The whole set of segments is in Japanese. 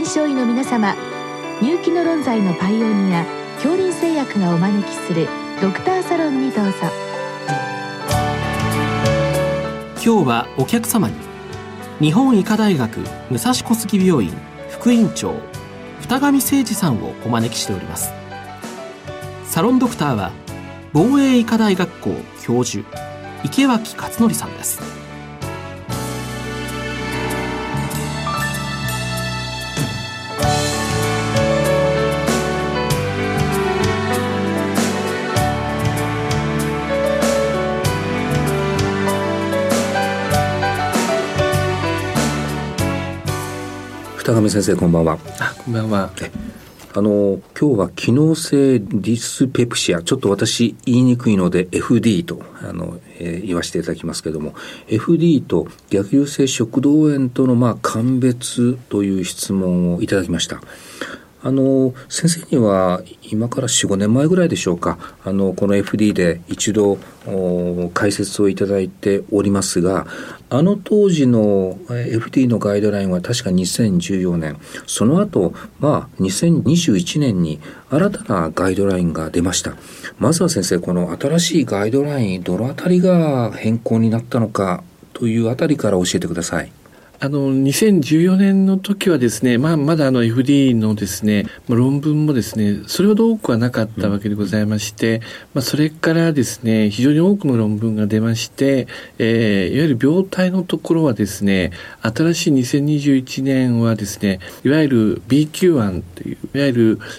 臨床医の皆様入気の論剤のパイオニア恐林製薬がお招きするドクターサロンにどうぞ。今日はお客様に日本医科大学武蔵小杉病院副院長二上誠二さんをお招きしております。サロンドクターは防衛医科大学校教授池脇勝則さんです。高見先生こんばんは。あこんばんは。あの今日は機能性ディスペプシアちょっと私言いにくいので FD とあの、えー、言わせていただきますけれども FD と逆流性食道炎とのまあ鑑別という質問をいただきましたあの先生には今から45年前ぐらいでしょうか。あのこの FD で一度解説をいただいておりますがあの当時の FD のガイドラインは確か2014年。その後まあ2021年に新たなガイドラインが出ました。まずは先生この新しいガイドラインどのあたりが変更になったのかというあたりから教えてください。あの、2014年の時はですね、まあ、まだあの FD のですね、論文もですね、それほど多くはなかったわけでございまして、まあ、それからですね、非常に多くの論文が出まして、えー、いわゆる病態のところはですね、新しい2021年はですね、いわゆる BQ1 という、いわゆ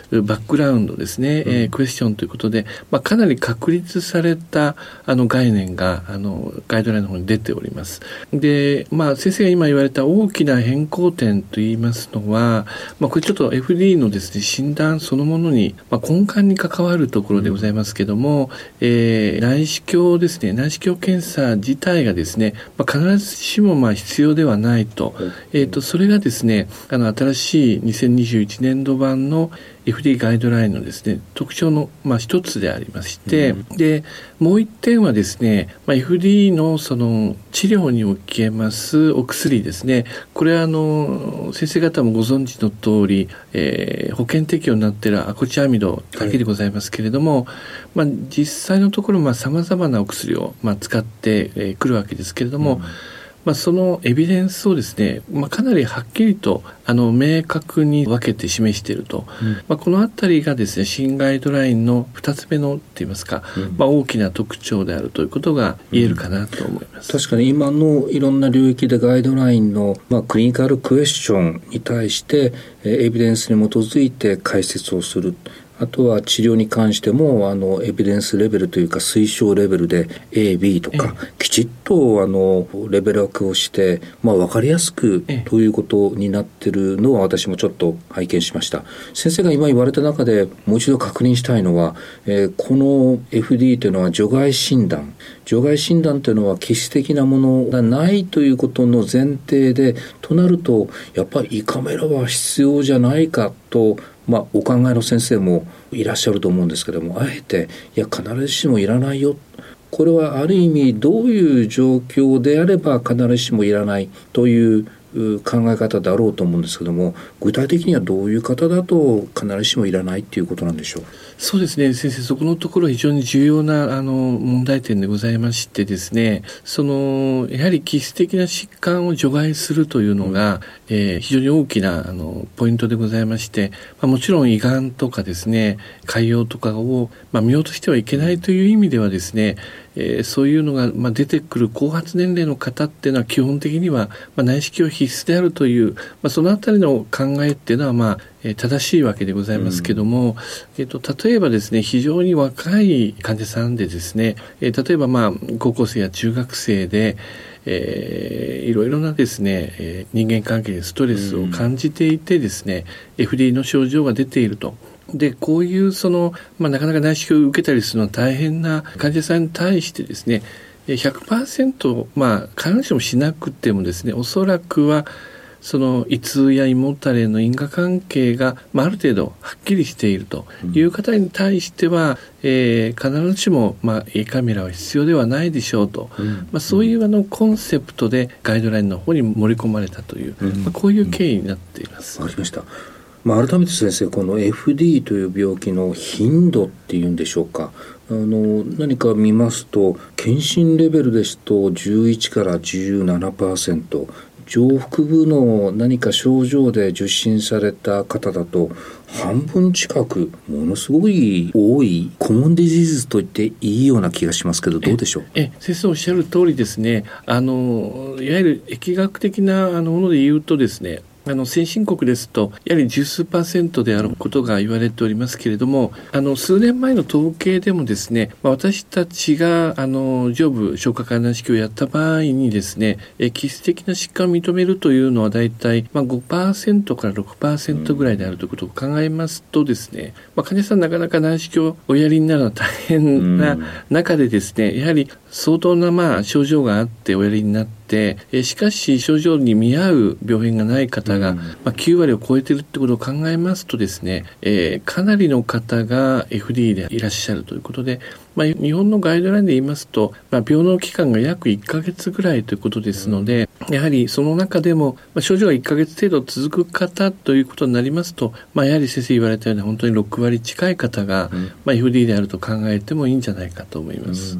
るバックグラウンドですね、うん、えー、クエスチョンということで、まあ、かなり確立されたあの概念が、あの、ガイドラインの方に出ております。で、まあ、先生が今言われた大きな変更点といいますのは、まあ、これちょっと FD のですね、診断そのものに、まあ、根幹に関わるところでございますけども、えー、内視鏡ですね、内視鏡検査自体がですね、まあ、必ずしもまあ必要ではないと、えっ、ー、と、それがですね、あの、新しい2021年度版の FD ガイドラインのですね特徴のまあ一つでありまして、うん、でもう一点はですね、まあ、FD のその治療におけますお薬ですね。これはあの先生方もご存知の通り、えー、保険適用になっているアコチアミドだけでございますけれども、はい、まあ、実際のところさまざまなお薬をまあ使ってく、えー、るわけですけれども、うんまあ、そのエビデンスをですね、まあ、かなりはっきりとあの明確に分けて示していると、うん、まあ、この辺りがですね新ガイドラインの2つ目のっていいますか、うん、まあ、大きな特徴であるということが言えるかなと思います、うん、確かに今のいろんな領域でガイドラインの、まあ、クリニカルクエスチョンに対してエビデンスに基づいて解説をするあとは治療に関してもあのエビデンスレベルというか推奨レベルで AB とかきちっとあのレベル分けをして、まあ、分かりやすくということになってるのは私もちょっと拝見しました。先生が今言われた中でもう一度確認したいのは、えー、この FD というのは除外診断。除外診断というのは基質的なものがないということの前提でとなるとやっぱり胃カメラは必要じゃないかとまあ、お考えの先生もいらっしゃると思うんですけどもあえていや必ずしもいらないよ。これはある意味どういう状況であれば必ずしもいらないという考え方だろうと思うんですけども具体的にはどういう方だと必ずしもいらないっていうことなんでしょう？そうですね。先生そこのところ非常に重要なあの問題点でございましてですねそのやはり基質的な疾患を除外するというのが、うん、えー、非常に大きなあのポイントでございまして、まあ、もちろん胃がんとかですね潰瘍とかを、まあ、見落としてはいけないという意味ではですねえー、そういうのが、まあ、出てくる後発年齢の方っていうのは基本的には、まあ、内視鏡必須であるという、まあ、そのあたりの考えっていうのは、まあえー、正しいわけでございますけども、うん、えーと、例えばですね非常に若い患者さんでですね、えー、例えば、まあ、高校生や中学生でえー、いろいろなですね、えー、人間関係でストレスを感じていてですね、うん、FD の症状が出ていると。でこういうその、まあ、なかなか内視鏡を受けたりするのは大変な患者さんに対してですね100%まあ必ずしもしなくてもですねおそらくはその胃痛や胃もたれの因果関係が、まあ、ある程度はっきりしているという方に対しては、うん、えー、必ずしも、まあ、胃カメラは必要ではないでしょうと、うん、まあ、そういうあのコンセプトでガイドラインの方に盛り込まれたという、うん、まあ、こういう経緯になっています。わ、かりましたまあ、改めて先生この FD という病気の頻度っていうんでしょうか。あの何か見ますと検診レベルですと11から17%上腹部の何か症状で受診された方だと半分近くものすごい多いコモンディジーズと言っていいような気がしますけどどうでしょう？え先生おっしゃる通りですね。あのいわゆる疫学的なあのもので言うとですねあの先進国ですとやはり十数パーセントであることが言われておりますけれどもあの数年前の統計でもですね、まあ、私たちがあの上部消化管内視鏡をやった場合にですね基質的な疾患を認めるというのは大体、まあ、5%から6%ぐらいであるということを考えますとですね、まあ、患者さんなかなか内視鏡をおやりになるのは大変な中でですねやはり相当なまあ症状があっておやりになって、えしかし症状に見合う病変がない方が、まあ、9割を超えているってことを考えますとですね、えー、かなりの方が FD でいらっしゃるということで、まあ、日本のガイドラインで言いますと、まあ、病の期間が約1ヶ月ぐらいということですので、やはりその中でも、まあ、症状が1ヶ月程度続く方ということになりますと、まあ、やはり先生言われたように本当に6割近い方が、うん、まあ、FD であると考えてもいいんじゃないかと思います。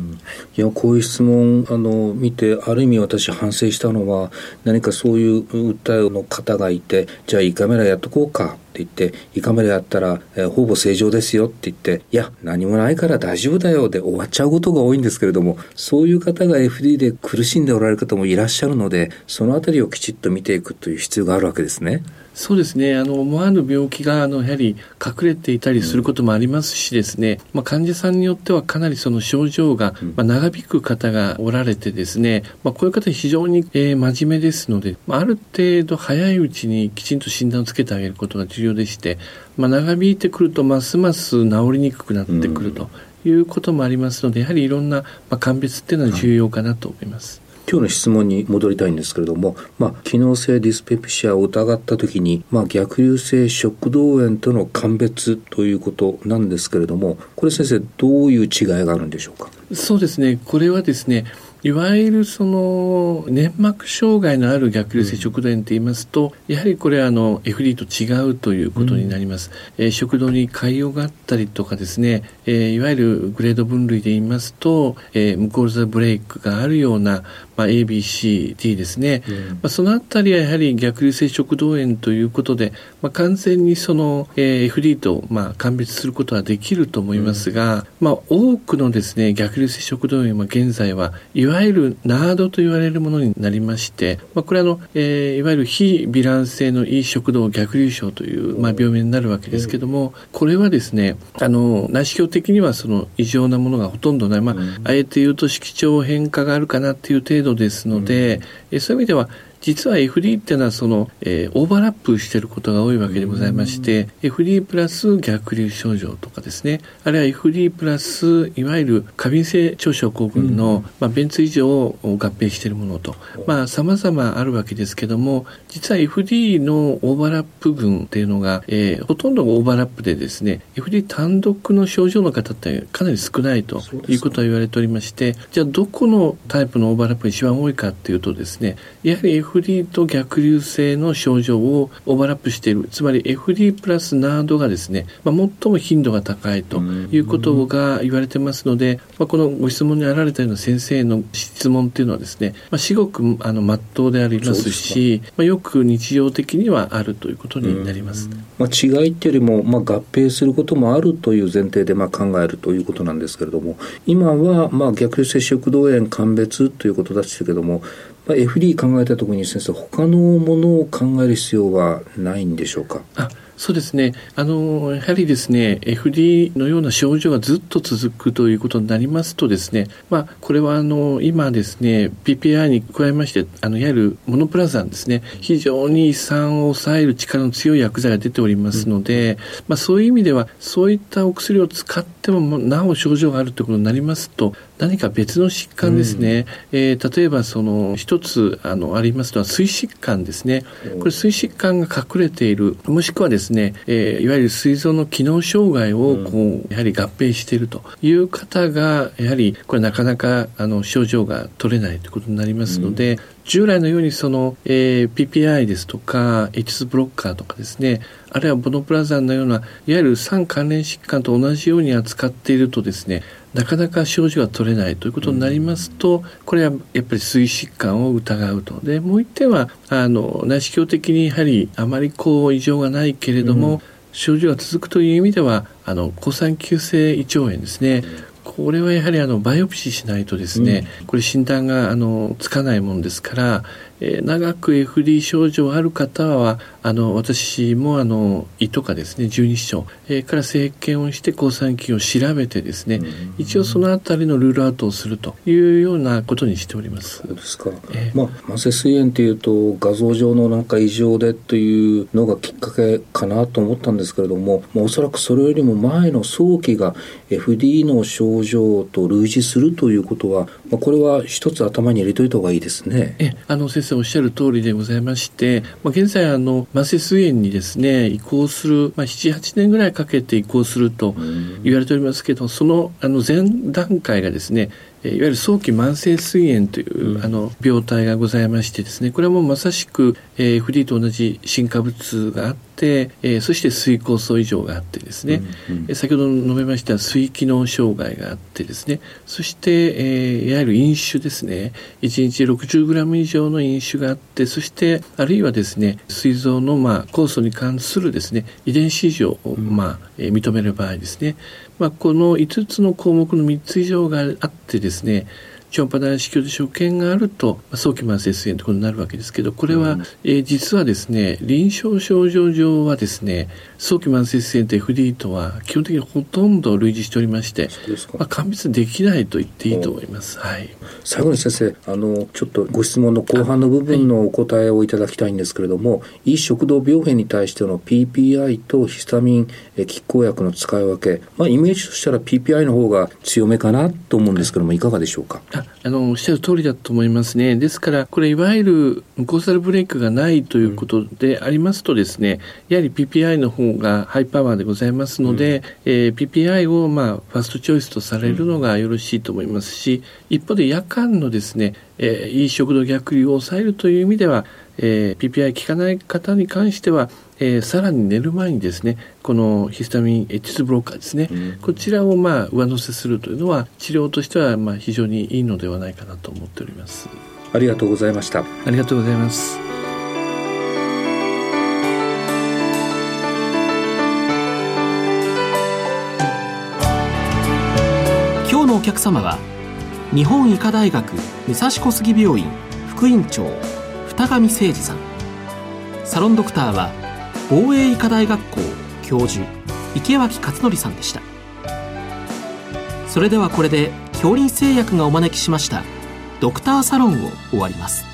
いやこういう質問あの見てある意味私反省したのは何かそういう訴えの方がいてじゃあ胃カメラやっとこうかって言って胃カメラやったら、えー、ほぼ正常ですよって言っていや何もないから大丈夫だよで終わっちゃうことが多いんですけれどもそういう方が FD で苦しんでおられる方もいらっしゃるのでそのあたりをきちっと見ていくという必要があるわけですね。そうですね。あの思わぬ病気があのやはり隠れていたりすることもありますしですね、まあ、患者さんによってはかなりその症状が、まあ、長引く方がおられてですね、まあ、こういう方非常に、えー、真面目ですので、まあ、ある程度早いうちにきちんと診断をつけてあげることが重要でして、まあ、長引いてくるとますます治りにくくなってくるということもありますのでやはりいろんな、まあ、鑑別っていうのは重要かなと思います。今日の質問に戻りたいんですけれども、まあ、機能性ディスペプシアを疑った時に、まあ、逆流性食道炎との鑑別ということなんですけれどもこれ先生どういう違いがあるんでしょうか？そうですね。これはですねいわゆるその粘膜障害のある逆流性食道炎と言いますと、やはりこれはあの FD と違うということになります、うん、えー、食道に潰瘍があったりとかですね、えー、いわゆるグレード分類で言いますと、えー、ムコールザブレイクがあるような、まあ、ABCD ですね、うん、まあ、そのあたりはやはり逆流性食道炎ということで、まあ、完全にその、えー、FD と、まあ、鑑別することはできると思いますが、うん、まあ、多くのですね逆流性食道炎は現在はいわゆるナードと言われるものになりまして、まあ、これはあの、えー、いわゆる非ヴィラン性の胃食道逆流症という、まあ、病名になるわけですけども、これはですねあの内視鏡的にはその異常なものがほとんどない、まあ、あえて言うと色調変化があるかなっていう程度ですので、うん、そういう意味では実は FD っていうのはその、えー、オーバーラップしていることが多いわけでございまして、FD プラス逆流症状とかですね、あるいは FD プラスいわゆる過敏性腸症候群の、まあ、便通異常を合併しているものと、まあ様々あるわけですけども、実は FD のオーバーラップ群っていうのが、えー、ほとんどがオーバーラップでですね、FD 単独の症状の方ってかなり少ないということは言われておりまして、じゃあどこのタイプのオーバーラップが一番多いかっていうとですね、やはり FD と逆流性の症状をオーバーラップしている。つまり FD プラスナードがですね、まあ、最も頻度が高いということが言われてますので、まあ、このご質問にあられたような先生の質問っていうのはですね、まあ、至極あの真っ当でありますしまあ、よく日常的にはあるということになります。まあ、違いっていうよりも、まあ、合併することもあるという前提でまあ考えるということなんですけれども今はまあ逆流性食道炎鑑別ということでしたけどもまあ、FD 考えた時に先生他のものを考える必要はないんでしょうか？あそうですね。あのやはりですね FD のような症状がずっと続くということになりますとですね、まあ、これはあの今ですね PPI に加えましてあのいわゆるモノプラザンですね非常に胃酸を抑える力の強い薬剤が出ておりますので、うん、まあ、そういう意味ではそういったお薬を使ってもなお症状があるということになりますと何か別の疾患ですね、うん、えー、例えばその一つあのありますのは膵疾患ですね。これ膵疾患が隠れている。もしくはですね、えー、いわゆる膵臓の機能障害をこうやはり合併しているという方がやはりこれなかなかあの症状が取れないということになりますので、うん従来のようにその、えー、PPI ですとか H2 ブロッカーとかですねあるいはボノプラザンのようないわゆる酸関連疾患と同じように扱っているとですねなかなか症状が取れないということになりますと、これはやっぱり膵疾患を疑うと。でもう一点はあの内視鏡的にやはりあまりこう異常がないけれども、うん、症状が続くという意味ではあの抗酸球性胃腸炎ですね、これはやはりあのバイオプシーしないとですね、うん、これ診断があのつかないもんですからえー、長く FD 症状ある方はあの私もあの胃とかですね十二指腸、えー、から生検をして抗酸菌を調べてですね、一応そのあたりのルールアウトをするというようなことにしております。そうですか、えー、まあ慢性膵炎というと画像上のなんか異常でというのがきっかけかなと思ったんですけれども、まあ、おそらくそれよりも前の早期が FD の症状と類似するということは、まあ、これは一つ頭に入れといた方がいいですね。えあの先生おっしゃる通りでございまして、まあ、現在あの慢性膵炎にですね移行する、まあ、78年ぐらいかけて移行すると言われておりますけどそのあの前段階がですねいわゆる早期慢性膵炎という、うん、あの病態がございましてですねこれはもうまさしく、えー、フリーと同じ進化物があって、えー、そして水酵素異常があってですね、うんうん、先ほど述べました水機能障害があってですねそして、えー、いわゆる飲酒ですね1日 60g 以上の飲酒があってそしてあるいはですね膵臓の、まあ、酵素に関するですね遺伝子異常を、まあえー、認める場合ですねまあ、この5つの項目の3つ以上があってですね超音波内視鏡で所見があると早期慢性膵炎ということになるわけですけどこれは、うん、えー、実はですね臨床症状上はですね早期慢性膵炎と FD とは基本的にほとんど類似しておりまして、まあ、鑑別できないと言っていいと思います。はい、最後に先生あのちょっとご質問の後半の部分のお答えをいただきたいんですけれども、はい、胃食道病変に対しての PPI とヒスタミン拮抗薬の使い分け、まあ、イメージとしたら PPI の方が強めかなと思うんですけども、いかがでしょうか？ああのおっしゃる通りだと思いますね。ですからこれいわゆるムコーサルブレイクがないということでありますとですね、やはり PPI の方がハイパワーでございますので、うん、えー、PPI をまあファーストチョイスとされるのがよろしいと思いますし、一方で夜間のですね、えー、いい食道逆流を抑えるという意味では、えー、PPI 効かない方に関しては、えー、さらに寝る前にですねこのヒスタミン H2 ブロッカーですね、うん、こちらをまあ上乗せするというのは治療としてはまあ非常にいいのではないかなと思っております。ありがとうございました。ありがとうございます。今日のお客様は日本医科大学武蔵小杉病院副院長二上誠二さん。サロンドクターは防衛医科大学校教授池脇勝則さんでした。それではこれで恐林製薬がお招きしましたドクターサロンを終わります。